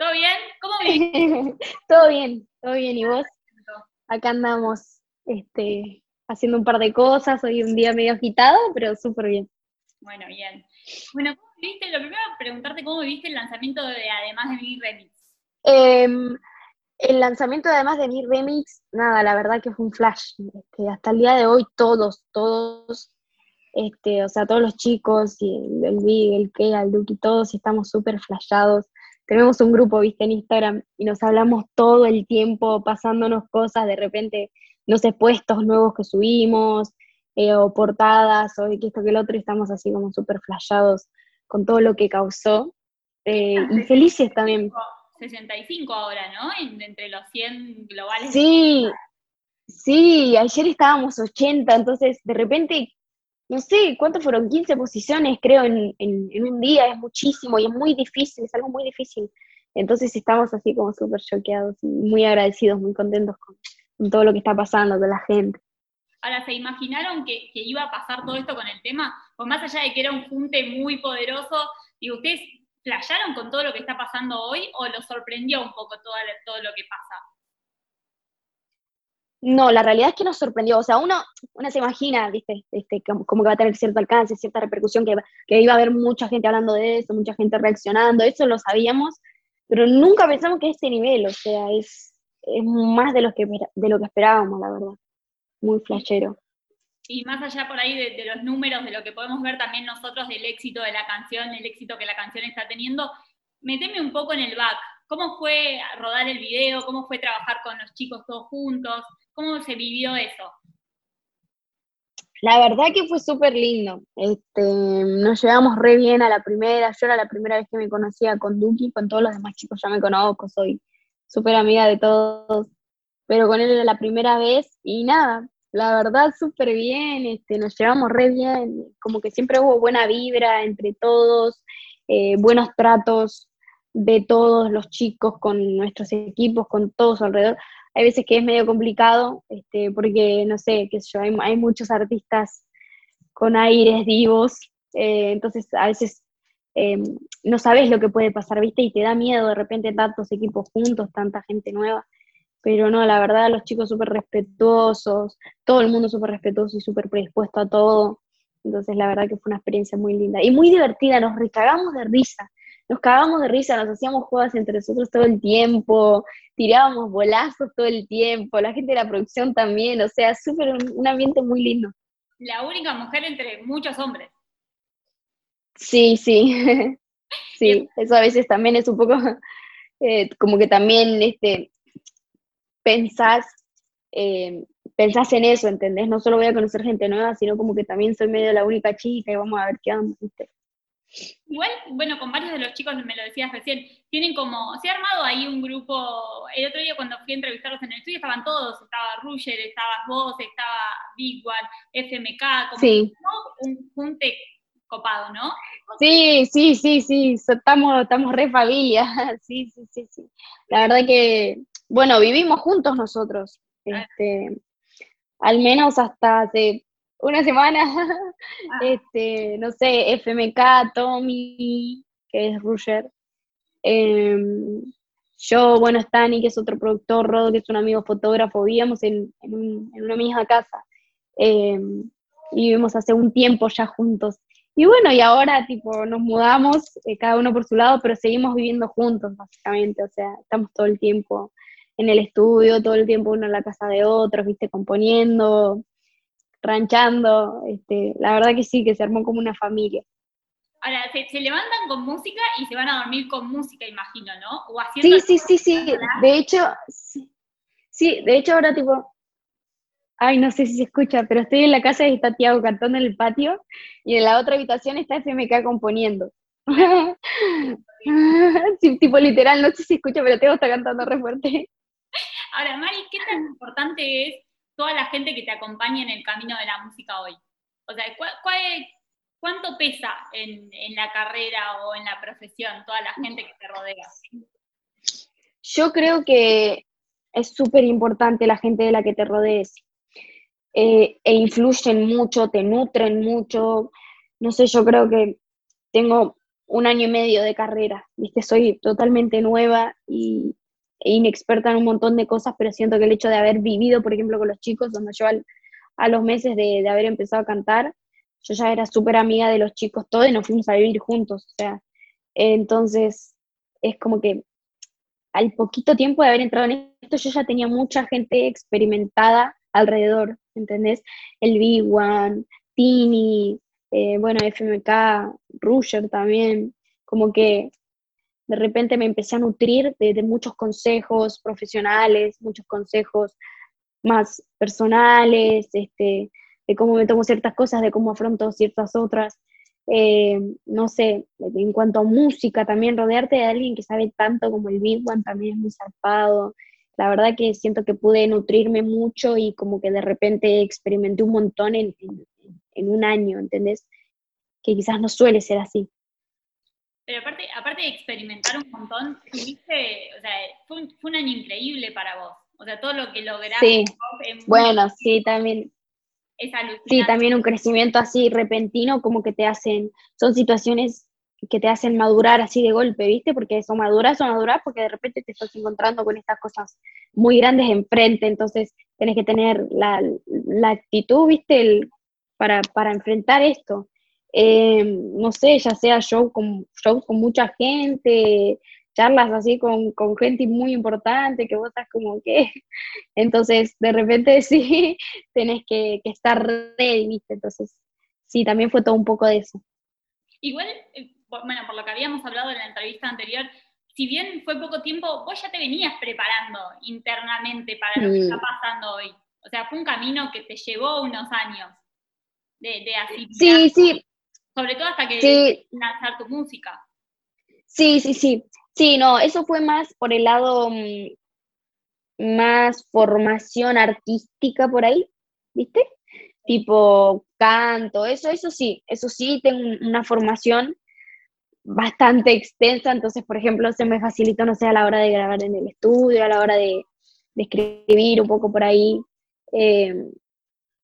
¿Todo bien? ¿Cómo viviste? todo bien, todo bien. ¿Y vos? Acá andamos este, haciendo un par de cosas. Hoy un día medio agitado, pero súper bien. Bueno, bien. Bueno, ¿cómo viviste? Lo primero, preguntarte cómo viviste el lanzamiento de Además de mi remix. Em, el lanzamiento de Además de mi remix, nada, la verdad que fue un flash. Este, hasta el día de hoy, todos, todos, este, o sea, todos los chicos, y el, Big, el Kea, el Duki, todos estamos súper flashados tenemos un grupo, viste, en Instagram y nos hablamos todo el tiempo, pasándonos cosas, de repente, no sé, puestos nuevos que subimos, eh, o portadas, o que esto que el otro, y estamos así como súper flashados con todo lo que causó, eh, y felices también. 65 ahora, ¿no? entre los 100 globales. Sí, sí, ayer estábamos 80, entonces de repente no sé, ¿cuántos fueron? 15 posiciones, creo, en, un día, es muchísimo y es muy difícil, es algo muy difícil. Entonces estamos así como súper choqueados muy agradecidos, muy contentos con, todo lo que está pasando, con la gente. Ahora, ¿se imaginaron que, iba a pasar todo esto con el tema? Pues más allá de que era un junte muy poderoso, y ustedes flasharon con todo lo que está pasando hoy o los sorprendió un poco todo, todo lo que pasa? No, la realidad es que nos sorprendió. O sea, uno, uno se imagina, ¿viste? Este, como, que va a tener cierto alcance, cierta repercusión, que, que iba a haber mucha gente hablando de eso, mucha gente reaccionando, eso lo sabíamos, pero nunca pensamos que este nivel, o sea, es, es más de lo, que, de lo que esperábamos, la verdad. Muy flashero. Y más allá por ahí de, de los números, de lo que podemos ver también nosotros del éxito de la canción, el éxito que la canción está teniendo, meteme un poco en el back. ¿Cómo fue rodar el video? ¿Cómo fue trabajar con los chicos todos juntos? ¿Cómo se vivió eso? La verdad que fue súper lindo. Este, nos llevamos re bien a la primera. Yo era la primera vez que me conocía con Duki, con todos los demás chicos ya me conozco, soy súper amiga de todos. Pero con él era la primera vez y nada, la verdad súper bien, este, nos llevamos re bien, como que siempre hubo buena vibra entre todos, eh, buenos tratos de todos los chicos con nuestros equipos, con todos alrededor hay veces que es medio complicado, este, porque, no sé, qué sé yo, hay, muchos artistas con aires divos, eh, entonces a veces em, no sabes lo que puede pasar, ¿viste? Y te da miedo de repente tantos equipos juntos, tanta gente nueva, pero no, la verdad, los chicos súper respetuosos, todo el mundo súper respetuoso y súper predispuesto a todo, entonces la verdad que fue una experiencia muy linda y muy divertida, nos recagamos de risa, nos cagábamos de risa, nos hacíamos juegos entre nosotros todo el tiempo, tirábamos bolazos todo el tiempo, la gente de la producción también, o sea, súper un, ambiente muy lindo. La única mujer entre muchos hombres. Sí, sí, sí, eso a veces también es un poco, eh, como que también este, pensás, eh, pensás en eso, ¿entendés? No solo voy a conocer gente nueva, sino como que también soy medio la única chica y vamos a ver qué onda, ¿viste? Igual, bueno, con varios de los chicos, me lo decías recién, tienen como, se ha armado ahí un grupo, el otro día cuando fui a entrevistarlos en el estudio estaban todos, estaba Ruger, estabas vos, estaba Big One, FMK, como un junte copado, ¿no? Sí, sí, sí, sí, estamos, estamos re familia, sí, sí, sí, sí. La verdad que, bueno, vivimos juntos nosotros, este, al menos hasta hace una semana, ah. este, no sé, FMK, Tommy, que es Ruger, em, yo, bueno, Stani, que es otro productor, Rodo, que es un amigo fotógrafo, vivíamos en, una misma casa. Em, y vivimos hace un tiempo ya juntos. Y bueno, y ahora tipo nos mudamos, eh, cada uno por su lado, pero seguimos viviendo juntos, básicamente, o sea, estamos todo el tiempo en el estudio, todo el tiempo uno en la casa de otros, viste, componiendo, ranchando, este, la verdad que sí, que se armó como una familia. Ahora, se, levantan con música y se van a dormir con música, imagino, ¿no? O sí, sí, sí, sí, de hecho, sí, de hecho ahora tipo, ay, no sé si se escucha, pero estoy en la casa y está Tiago cantando en el patio y en la otra habitación está FMK componiendo. sí, tipo literal, no sé si se escucha, pero Tiago está cantando re fuerte. Ahora, Mari, ¿qué tan importante es toda la gente que te acompaña en el camino de la música hoy? O sea, ¿cuánto pesa en, la carrera o en la profesión toda la gente que te rodea? Yo creo que es súper importante la gente de la que te rodees. Eh, e influyen mucho, te nutren mucho. No sé, yo creo que tengo un año y medio de carrera, ¿viste? Soy totalmente nueva y inexperta en un montón de cosas, pero siento que el hecho de haber vivido, por ejemplo, con los chicos, donde yo a los meses de, de, haber empezado a cantar, yo ya era súper amiga de los chicos todos y nos fuimos a vivir juntos, o sea, entonces es como que al poquito tiempo de haber entrado en esto, yo ya tenía mucha gente experimentada alrededor, ¿entendés? El Big One, Tini, eh, bueno, FMK, Rusher también, como que de repente me empecé a nutrir de, muchos consejos profesionales, muchos consejos más personales, este, de cómo me tomo ciertas cosas, de cómo afronto ciertas otras. Eh, no sé, en cuanto a música, también rodearte de alguien que sabe tanto como el Big One también es muy zarpado. La verdad que siento que pude nutrirme mucho y como que de repente experimenté un montón en, en un año, ¿entendés? Que quizás no suele ser así. Pero aparte, aparte de experimentar un montón, tuviste, o sea, fue un, año increíble para vos. O sea, todo lo que lograste. Sí. Bueno, sí, también. Es sí, también un crecimiento así repentino, como que te hacen, son situaciones que te hacen madurar así de golpe, ¿viste? Porque eso maduras o maduras porque de repente te estás encontrando con estas cosas muy grandes enfrente, entonces tenés que tener la, la actitud, ¿viste? El, para, para enfrentar esto. Eh, no sé, ya sea show con, shows con mucha gente, charlas así con, con, gente muy importante que vos estás como que, entonces de repente sí, tenés que, que estar ready, ¿viste? Entonces, sí, también fue todo un poco de eso. Igual, eh, bueno, por lo que habíamos hablado en la entrevista anterior, si bien fue poco tiempo, vos ya te venías preparando internamente para lo que está pasando hoy. O sea, fue un camino que te llevó unos años de, de. Sí, sí, sobre todo hasta que lanzar tu música. Sí, sí, sí. Sí, no, eso fue más por el lado mm, más formación artística por ahí, ¿viste? Tipo canto, eso, eso sí, eso sí, tengo una formación bastante extensa, entonces, por ejemplo, se me facilitó, no sé, a la hora de grabar en el estudio, a la hora de, escribir un poco por ahí, eh,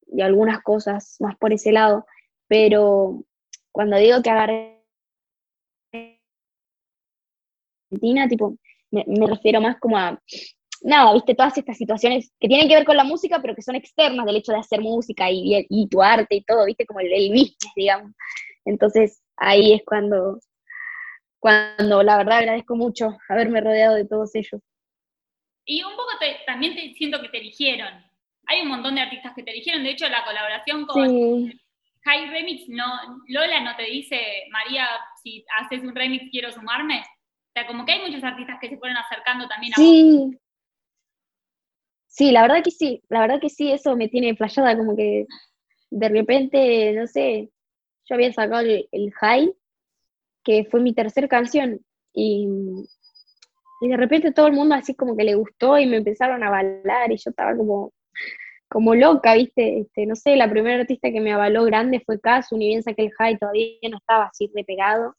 y algunas cosas más por ese lado, pero cuando digo que agarré Argentina, tipo, me, refiero más como a, nada, viste, todas estas situaciones que tienen que ver con la música, pero que son externas del hecho de hacer música y, y tu arte y todo, viste, como el, el business, digamos. Entonces, ahí es cuando, cuando la verdad agradezco mucho haberme rodeado de todos ellos. Y un poco también te, siento que te eligieron. Hay un montón de artistas que te eligieron, de hecho la colaboración con, High Remix, no, Lola no te dice, María, si haces un remix quiero sumarme. O sea, como que hay muchos artistas que se fueron acercando también a sí. Sí, la verdad que sí, la verdad que sí, eso me tiene flayada, como que de repente, no sé, yo había sacado el, High, que fue mi tercera canción, y, y de repente todo el mundo así como que le gustó y me empezaron a bailar y yo estaba como, como loca, ¿viste? Este, no sé, la primera artista que me avaló grande fue Casu, ni bien saqué el high, todavía no estaba así repegado.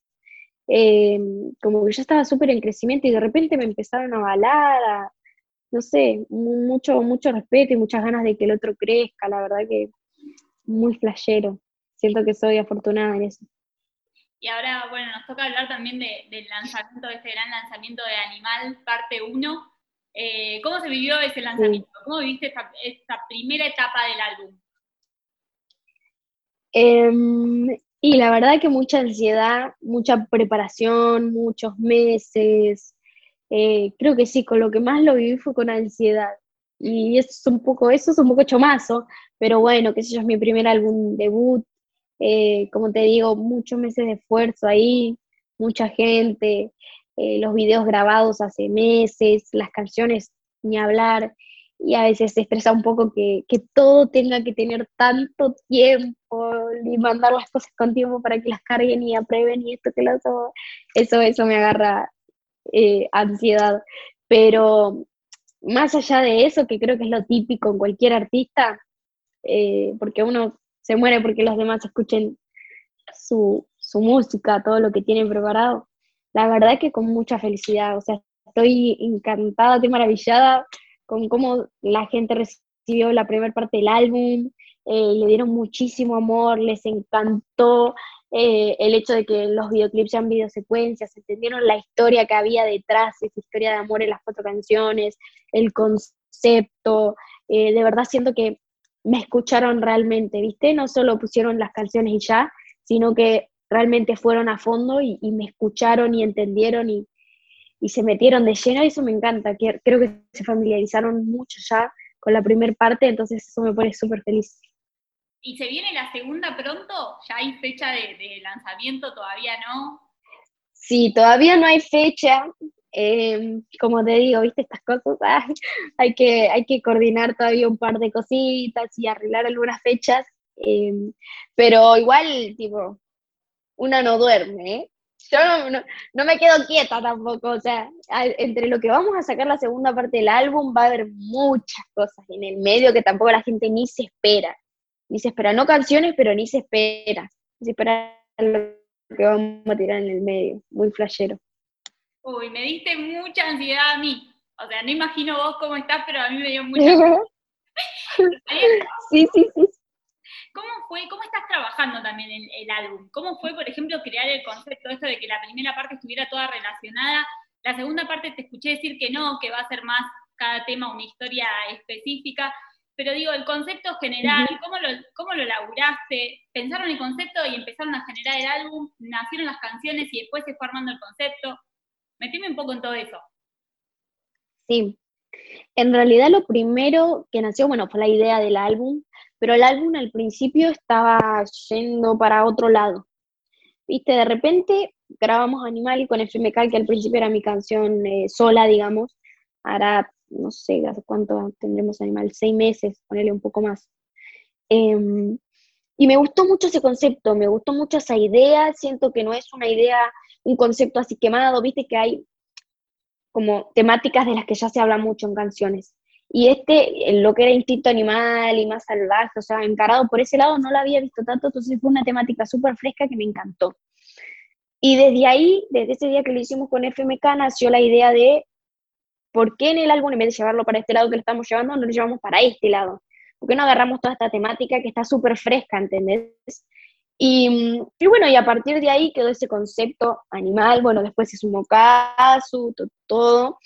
Eh, como que yo estaba súper en crecimiento y de repente me empezaron a avalar, no sé, mucho, mucho respeto y muchas ganas de que el otro crezca, la verdad que muy flashero. Siento que soy afortunada en eso. Y ahora, bueno, nos toca hablar también del lanzamiento, de este gran lanzamiento de Animal, parte 1. Eh, ¿Cómo se vivió ese lanzamiento? ¿Cómo viviste esta, primera etapa del álbum? Em, y la verdad que mucha ansiedad, mucha preparación, muchos meses. Eh, creo que sí, con lo que más lo viví fue con ansiedad. Y eso es un poco, eso es un poco chomazo, pero bueno, qué sé yo, es mi primer álbum debut. Eh, como te digo, muchos meses de esfuerzo ahí, mucha gente. Eh, los videos grabados hace meses, las canciones ni hablar, y a veces se estresa un poco que, todo tenga que tener tanto tiempo y mandar las cosas con tiempo para que las carguen y aprueben y esto que lo otro, eso, eso me agarra eh, ansiedad. Pero más allá de eso, que creo que es lo típico en cualquier artista, eh, porque uno se muere porque los demás escuchen su, su música, todo lo que tienen preparado, la verdad que con mucha felicidad, o sea, estoy encantada, estoy maravillada con cómo la gente recibió la primera parte del álbum, eh, le dieron muchísimo amor, les encantó, eh, el hecho de que los videoclips sean videosecuencias, entendieron la historia que había detrás, esa historia de amor en las cuatro canciones, el concepto, eh, de verdad siento que me escucharon realmente, ¿viste? No solo pusieron las canciones y ya, sino que realmente fueron a fondo y, me escucharon y entendieron y, se metieron de lleno y eso me encanta, creo que se familiarizaron mucho ya con la primera parte, entonces eso me pone súper feliz. ¿Y se viene la segunda pronto? ¿Ya hay fecha de, lanzamiento? ¿Todavía no? Sí, todavía no hay fecha. Em, como te digo, viste estas cosas, hay, que, hay que coordinar todavía un par de cositas y arreglar algunas fechas, em, pero igual, tipo, una no duerme, ¿eh? Yo no, no, me quedo quieta tampoco, o sea, entre lo que vamos a sacar la segunda parte del álbum va a haber muchas cosas en el medio que tampoco la gente ni se espera ni se espera, no canciones, pero ni se espera, ni se espera lo que vamos a tirar en el medio, muy flashero. Uy, me diste mucha ansiedad a mí, o sea, no imagino vos cómo estás, pero a mí me dio mucha sí, sí, sí. ¿Cómo fue, cómo estás trabajando también el, el álbum? ¿Cómo fue, por ejemplo, crear el concepto esto de que la primera parte estuviera toda relacionada? La segunda parte te escuché decir que no, que va a ser más cada tema una historia específica pero digo, el concepto general, ¿cómo, lo, ¿cómo lo laburaste? ¿Pensaron el concepto y empezaron a generar el álbum? ¿Nacieron las canciones y después se fue armando el concepto? Metime un poco en todo eso. Sí, en realidad lo primero que nació, bueno, fue la idea del álbum, pero el álbum al principio estaba yendo para otro lado. Viste, de repente grabamos Animal con FMK, que al principio era mi canción eh, sola, digamos. Ahora no sé, hace cuánto tendremos animal, seis meses, ponerle un poco más. Em, y me gustó mucho ese concepto, me gustó mucho esa idea, siento que no es una idea, un concepto así quemado, viste que hay como temáticas de las que ya se habla mucho en canciones. Y este, lo que era instinto animal y más salvaje, o sea, encarado por ese lado, no lo había visto tanto, entonces fue una temática súper fresca que me encantó. Y desde ahí, desde ese día que lo hicimos con FMK, nació la idea de ¿por qué en el álbum, en vez de llevarlo para este lado que lo estamos llevando, no lo llevamos para este lado? ¿Por qué no agarramos toda esta temática que está súper fresca, ¿entendés? Y, bueno, y a partir de ahí quedó ese concepto animal, bueno, después se sumó Kazu, todo,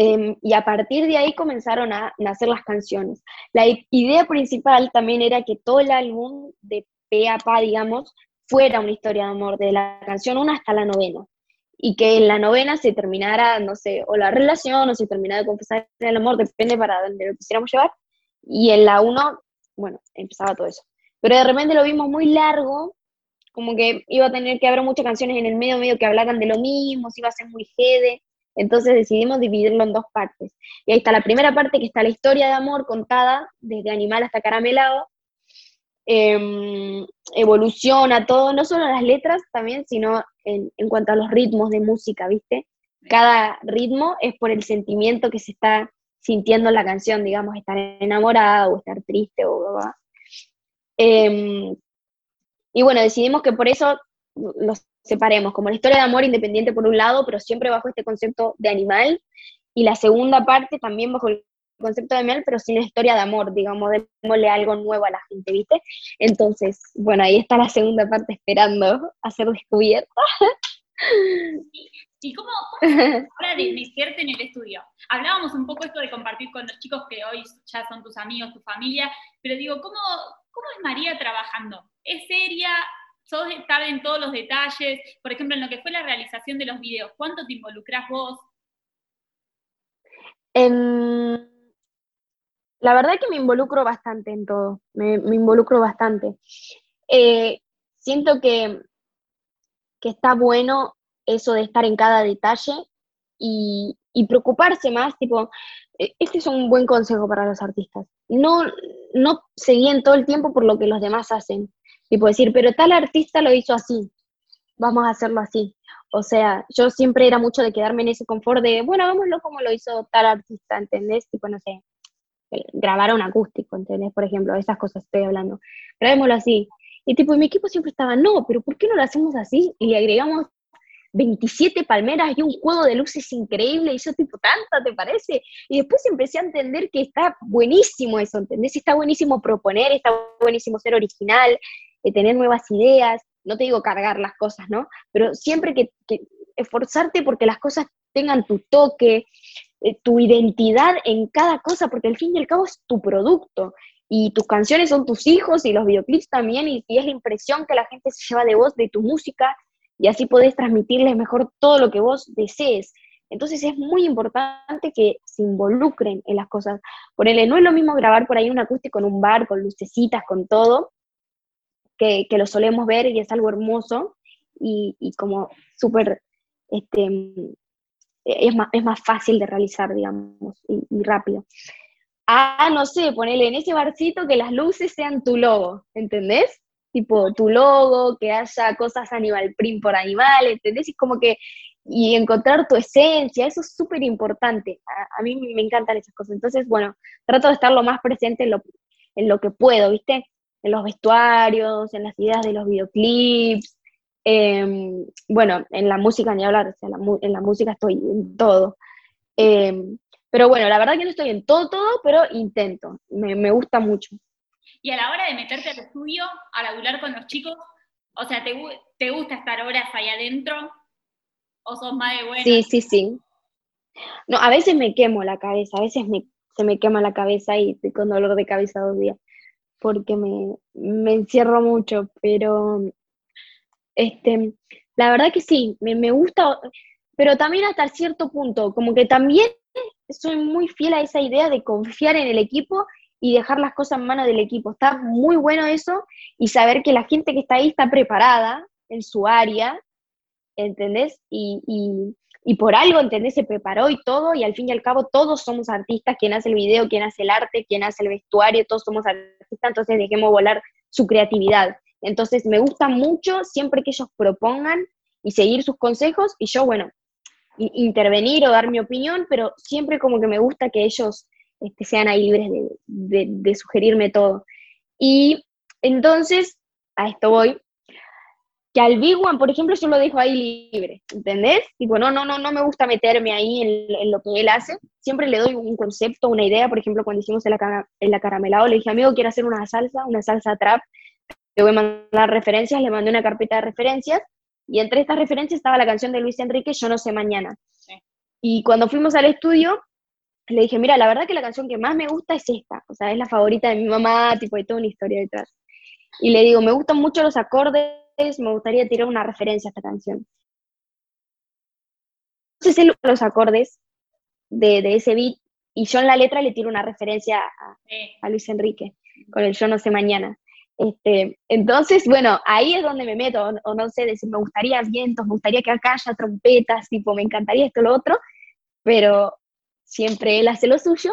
em, y a partir de ahí comenzaron a nacer las canciones. La idea principal también era que todo el álbum, de pe a pa, digamos, fuera una historia de amor, de la canción 1 hasta la novena y que en la novena se terminara, no sé, o la relación, o se terminara de confesar el amor, depende para dónde lo quisiéramos llevar, y en la uno, bueno, empezaba todo eso. Pero de repente lo vimos muy largo, como que iba a tener que haber muchas canciones en el medio, medio que hablaran de lo mismo, se iba a ser muy jede, entonces decidimos dividirlo en dos partes. Y ahí está la primera parte, que está la historia de amor contada, desde animal hasta caramelado, eh, evoluciona todo, no solo las letras también, sino en, en, cuanto a los ritmos de música, ¿viste? Cada ritmo es por el sentimiento que se está sintiendo en la canción, digamos, estar enamorado o estar triste o... Eh, y bueno, decidimos que por eso los separemos, como la historia de amor independiente por un lado, pero siempre bajo este concepto de animal, y la segunda parte también bajo el concepto de miel, pero sin la historia de amor, digamos, démosle algo nuevo a la gente, ¿viste? Entonces, bueno, ahí está la segunda parte esperando a ser descubierta. ¿Y cómo, cómo ahora de meterte en el estudio? Hablábamos un poco esto de compartir con los chicos que hoy ya son tus amigos, tu familia, pero digo, ¿cómo, cómo es María trabajando? ¿Es seria? ¿Sos estar en todos los detalles? Por ejemplo, en lo que fue la realización de los videos, ¿cuánto te involucras vos? La verdad que me involucro bastante en todo, me, involucro bastante. Eh, siento que, que está bueno eso de estar en cada detalle y, preocuparse más, tipo, e, este es un buen consejo para los artistas. No, no se todo el tiempo por lo que los demás hacen. Tipo decir, pero tal artista lo hizo así, vamos a hacerlo así. O sea, yo siempre era mucho de quedarme en ese confort de, bueno, hagámoslo como lo hizo tal artista, ¿entendés? Tipo, no sé, grabar un acústico, ¿entendés? Por ejemplo, esas cosas estoy hablando. Grabémoslo así. Y tipo, mi equipo siempre estaba, no, pero ¿por qué no lo hacemos así? Y le agregamos 27 palmeras y un juego de luces increíble, y yo tipo, ¿tanta te parece? Y después empecé a entender que está buenísimo eso, ¿entendés? Está buenísimo proponer, está buenísimo ser original, eh, tener nuevas ideas, no te digo cargar las cosas, ¿no? Pero siempre que, esforzarte porque las cosas tengan tu toque, eh, tu identidad en cada cosa, porque al fin y al cabo es tu producto. Y tus canciones son tus hijos y los videoclips también, y, es la impresión que la gente se lleva de vos, de tu música, y así podés transmitirles mejor todo lo que vos desees. Entonces es muy importante que se involucren en las cosas. Ponele, no es lo mismo grabar por ahí un acústico en un bar, con lucecitas, con todo, que, lo solemos ver y es algo hermoso y, como súper, este, es más, es más fácil de realizar, digamos, y, rápido. Ah, no sé, ponele en ese barcito que las luces sean tu logo, ¿entendés? Tipo tu logo, que haya cosas animal print por animal, ¿entendés? Y como que y encontrar tu esencia, eso es súper importante. A, mí me encantan esas cosas. Entonces, bueno, trato de estar lo más presente en lo, en lo que puedo, ¿viste? En los vestuarios, en las ideas de los videoclips, em, bueno, en la música ni hablar, o sea, en la música estoy en todo. Em, pero bueno, la verdad que no estoy en todo, todo, pero intento, me, me gusta mucho. Y a la hora de meterte al estudio, a laburar con los chicos, o sea, ¿te, te gusta estar horas ahí adentro? ¿O sos más de buena? Sí, sí, sí. No, a veces me quemo la cabeza, a veces me, se me quema la cabeza y estoy con dolor de cabeza dos días, porque me, encierro mucho, pero este, la verdad que sí, me, me gusta, pero también hasta cierto punto, como que también soy muy fiel a esa idea de confiar en el equipo y dejar las cosas en manos del equipo. Está muy bueno eso y saber que la gente que está ahí está preparada en su área ¿entendés? Y, y, por algo, ¿entendés? Se preparó y todo, y al fin y al cabo todos somos artistas, quien hace el video, quien hace el arte, quien hace el vestuario, todos somos artistas, entonces dejemos volar su creatividad. Entonces me gusta mucho siempre que ellos propongan y seguir sus consejos, y yo, bueno, intervenir o dar mi opinión, pero siempre como que me gusta que ellos este, sean ahí libres de sugerirme todo. Y entonces, a esto voy, que al Big One, por ejemplo, yo lo dejo ahí libre, ¿entendés? Tipo, no, no, no, no me gusta meterme ahí en, lo que él hace, siempre le doy un concepto, una idea, por ejemplo, cuando hicimos el, el acaramelado, le dije, amigo, quiero hacer una salsa, una salsa trap, te voy a mandar referencias, le mandé una carpeta de referencias, y entre estas referencias estaba la canción de Luis Enrique, Yo no sé mañana. Y cuando fuimos al estudio, le dije, mira, la verdad que la canción que más me gusta es esta, o sea, es la favorita de mi mamá, tipo, hay toda una historia detrás. Y le digo, me gustan mucho los acordes, me gustaría tirar una referencia a esta canción. Entonces él los acordes de, de, ese beat y yo en la letra le tiro una referencia a, Luis Enrique con el Yo no sé mañana. Este, entonces, bueno, ahí es donde me meto, o, no sé, decir, me gustaría vientos, me gustaría que acá haya trompetas, tipo, me encantaría esto, lo otro, pero siempre él hace lo suyo.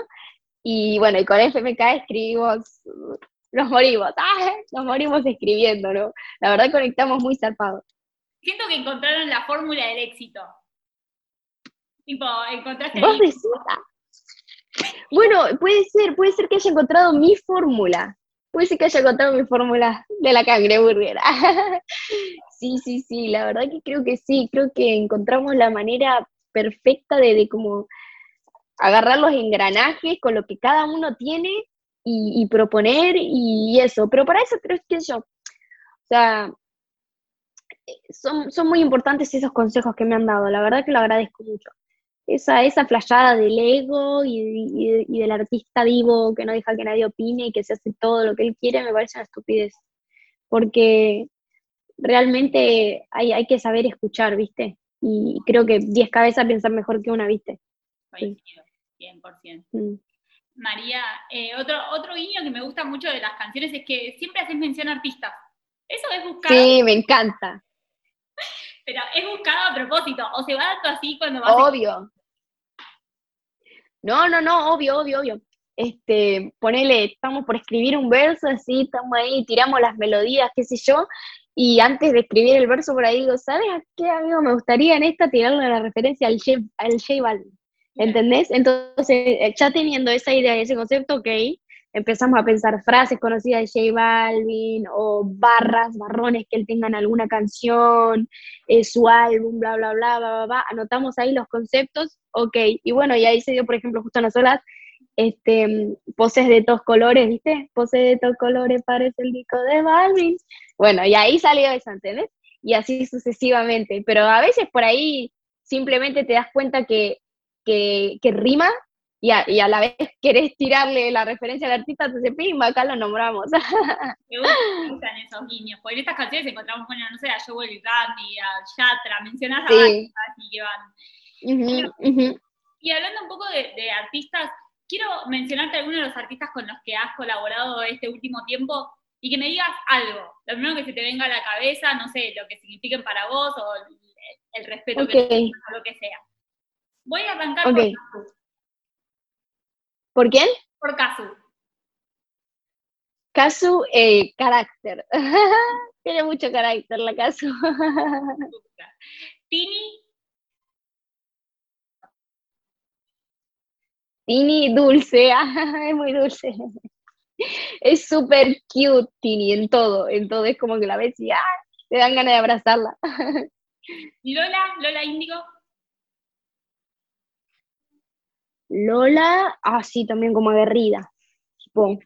Y bueno, y con FMK escribimos nos morimos, ¡ah! nos morimos escribiendo, ¿no? La verdad conectamos muy zarpados. Siento que encontraron la fórmula del éxito. Tipo, encontraste... ¿Vos decís? Bueno, puede ser, puede ser que haya encontrado mi fórmula. Puede ser que haya encontrado mi fórmula de la cangreburguera. sí, sí, sí, la verdad que creo que sí, creo que encontramos la manera perfecta de, de como agarrar los engranajes con lo que cada uno tiene y, proponer y eso. Pero para eso creo que yo, o sea, son, son muy importantes esos consejos que me han dado, la verdad que lo agradezco mucho. Esa, esa flayada del ego y, y, del artista vivo que no deja que nadie opine y que se hace todo lo que él quiere, me parece una estupidez. Porque realmente hay, hay que saber escuchar, ¿viste? Y creo que 10 cabezas piensan mejor que una, ¿viste? 100%. María, eh, otro, otro guiño que me gusta mucho de las canciones es que siempre haces mención a artistas. Eso es buscado. Sí, me encanta. Pero es buscado a propósito, o se va dando así cuando vas. Obvio. No, no, no, obvio, obvio, obvio. Este, ponele, estamos por escribir un verso, así, estamos ahí, tiramos las melodías, qué sé yo, y antes de escribir el verso por ahí digo, ¿sabes a qué amigo me gustaría en esta tirarle la referencia al J, al J Balvin? ¿Entendés? Entonces, eh, ya teniendo esa idea y ese concepto, ok, empezamos a pensar frases conocidas de J Balvin o barras, barrones que él tenga en alguna canción, eh, su álbum, bla, bla, bla, bla, bla, bla, anotamos ahí los conceptos, ok, y bueno, y ahí se dio, por ejemplo, justo a nosotras este, poses de todos colores, ¿viste? Poses de todos colores parece el disco de Balvin. Bueno, y ahí salió eso, ¿entendés? Y así sucesivamente. Pero a veces por ahí simplemente te das cuenta que, que, rima y a, y a, la vez querés tirarle la referencia al artista, entonces pimba, acá lo nombramos. Me gustan esos guiños, porque en estas canciones encontramos, bueno, no sé, a Joel Gandhi, a Yatra, mencionás a sí. así que van. Y hablando un poco de artistas, quiero mencionarte algunos de los artistas con los que has colaborado este último tiempo y que me digas algo, lo primero que se te venga a la cabeza, no sé, lo que signifiquen para vos o el, respeto que tengas o lo que sea. Voy a arrancar por Casu. ¿Por quién? Por Casu. Casu, eh, carácter. Tiene mucho carácter la Casu. Tini. Tini dulce, es muy dulce. Es súper cute Tini en todo, en todo. Es como que la ves y ¡ah! te dan ganas de abrazarla. Lola, Lola Índigo. Lola, así también como aguerrida.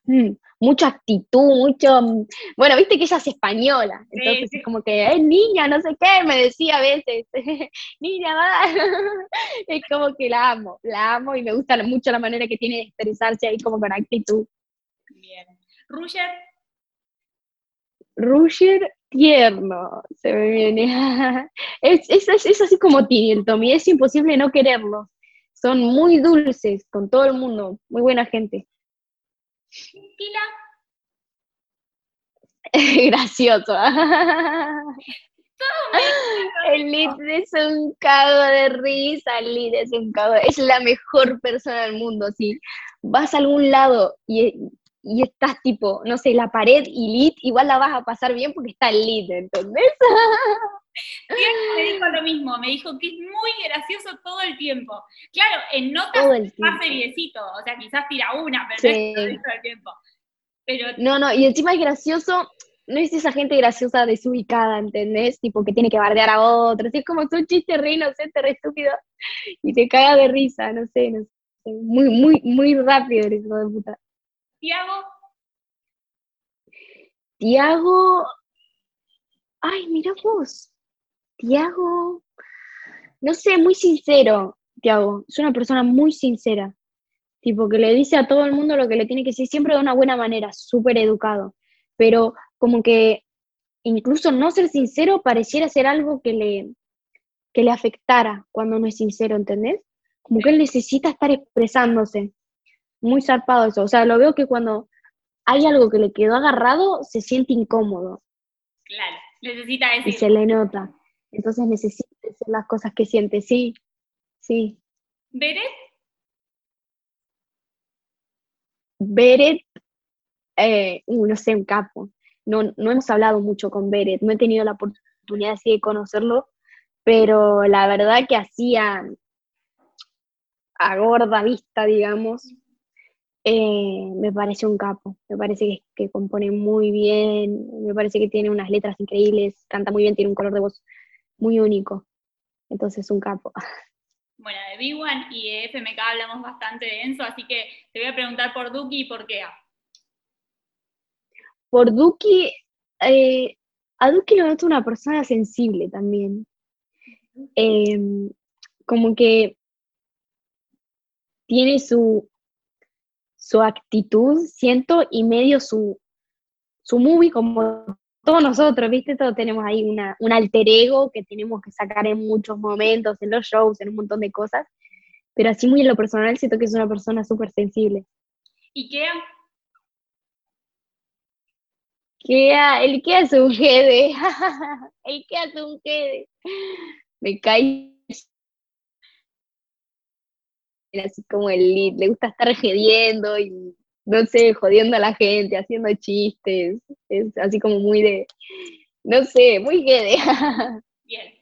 Mm, mucha actitud, mucho. Mm, bueno, viste que ella es española, entonces es como que es niña, no sé qué, me decía a veces, niña, va. es como que la amo, la amo y me gusta mucho la manera que tiene de expresarse ahí como con actitud. Bien. Ruger. Ruger tierno, se me viene. es, es, es, así como Tini, el Tommy, es imposible no quererlo. Son muy dulces con todo el mundo, muy buena gente. Pila. Gracioso. El Lid es un cago de risa, el Lid es un cago. Es la mejor persona del mundo. Si vas a algún lado y, y estás tipo, no sé, la pared y Lid, igual la vas a pasar bien porque está el Lid, ¿entendés? me dijo lo mismo, me dijo que es muy gracioso todo el tiempo. Claro, en notas más seriecito, o sea, quizás tira una, pero no es todo el tiempo. Pero... No, no, y encima es gracioso, no es esa gente graciosa desubicada, ¿entendés? Tipo que tiene que bardear a otros, es como un chiste re inocente, re estúpido, y te caga de risa, no sé, no sé. Muy, muy, muy rápido el hijo de puta. Tiago. Tiago. Ay, mira vos. Tiago, no sé, muy sincero, Tiago, es una persona muy sincera, tipo que le dice a todo el mundo lo que le tiene que decir, siempre de una buena manera, súper educado, pero como que incluso no ser sincero pareciera ser algo que le, que le afectara cuando no es sincero, ¿entendés? Como que él necesita estar expresándose. Muy zarpado eso. O sea, lo veo que cuando hay algo que le quedó agarrado, se siente incómodo. Claro, necesita decir. Y se le nota. Entonces necesita decir las cosas que siente, sí, sí. ¿Beret? Beret, eh, uh, no sé, un capo. No, no hemos hablado mucho con Beret, no he tenido la oportunidad así de conocerlo, pero la verdad que hacía a gorda vista, digamos, eh, me parece un capo, me parece que, que, compone muy bien, me parece que tiene unas letras increíbles, canta muy bien, tiene un color de voz muy único. Entonces, un capo. Bueno, de Big One y de FMK hablamos bastante de Enzo, así que te voy a preguntar por Duki y por qué. Por Duki, eh, a Duki lo noto una persona sensible también. Em, como que tiene su, su actitud, siento, y medio su, su movie como todos nosotros, ¿viste? Todos tenemos ahí una, un alter ego que tenemos que sacar en muchos momentos, en los shows, en un montón de cosas. Pero así muy en lo personal siento que es una persona súper sensible. ¿Y qué? Kea, el Kea es un jede. el Kea es un jede. Me cae así como el lead, le gusta estar jediendo y no sé, jodiendo a la gente, haciendo chistes, es así como muy de, no sé, muy de Bien.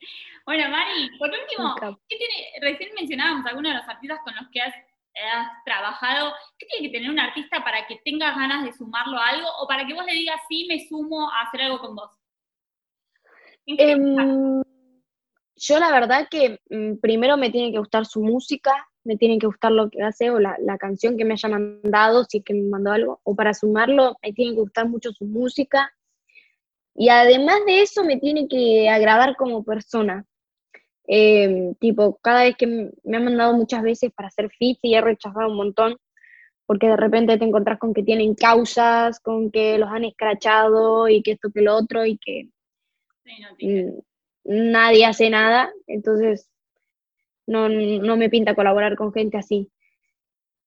Bueno, Mari, por último, ¿qué tiene, recién mencionábamos algunos de los artistas con los que has, trabajado, ¿qué tiene que tener un artista para que tengas ganas de sumarlo a algo o para que vos le digas, sí, me sumo a hacer algo con vos? Em, yo la verdad que mm, primero me tiene que gustar su música, me tiene que gustar lo que hace o la, canción que me haya mandado, si es que me mandó algo, o para sumarlo, me tiene que gustar mucho su música. Y además de eso, me tiene que agradar como persona. Em, tipo, cada vez que me han mandado muchas veces para hacer fit y he rechazado un montón, porque de repente te encontrás con que tienen causas, con que los han escrachado y que esto que lo otro y que nadie hace nada, entonces no, no me pinta colaborar con gente así.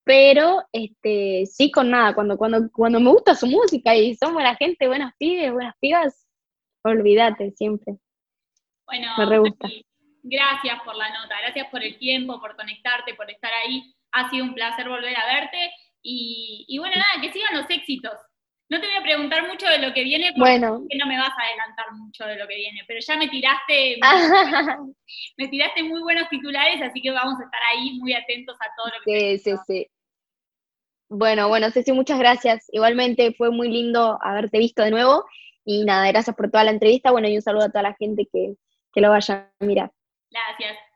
Pero este, sí con nada, cuando, cuando, cuando me gusta su música y somos buena gente, buenas pibes, buenas pibas, olvídate siempre. Bueno, gracias por la nota, gracias por el tiempo, por conectarte, por estar ahí. Ha sido un placer volver a verte y, bueno, nada, que sigan los éxitos. No te voy a preguntar mucho de lo que viene porque no me vas a adelantar mucho de lo que viene, pero ya me tiraste, me tiraste muy buenos titulares, así que vamos a estar ahí muy atentos a todo lo que Sí, sí, sí. Bueno, bueno, Ceci, muchas gracias. Igualmente fue muy lindo haberte visto de nuevo y nada, gracias por toda la entrevista. Bueno, y un saludo a toda la gente que, que lo vaya a mirar. Gracias.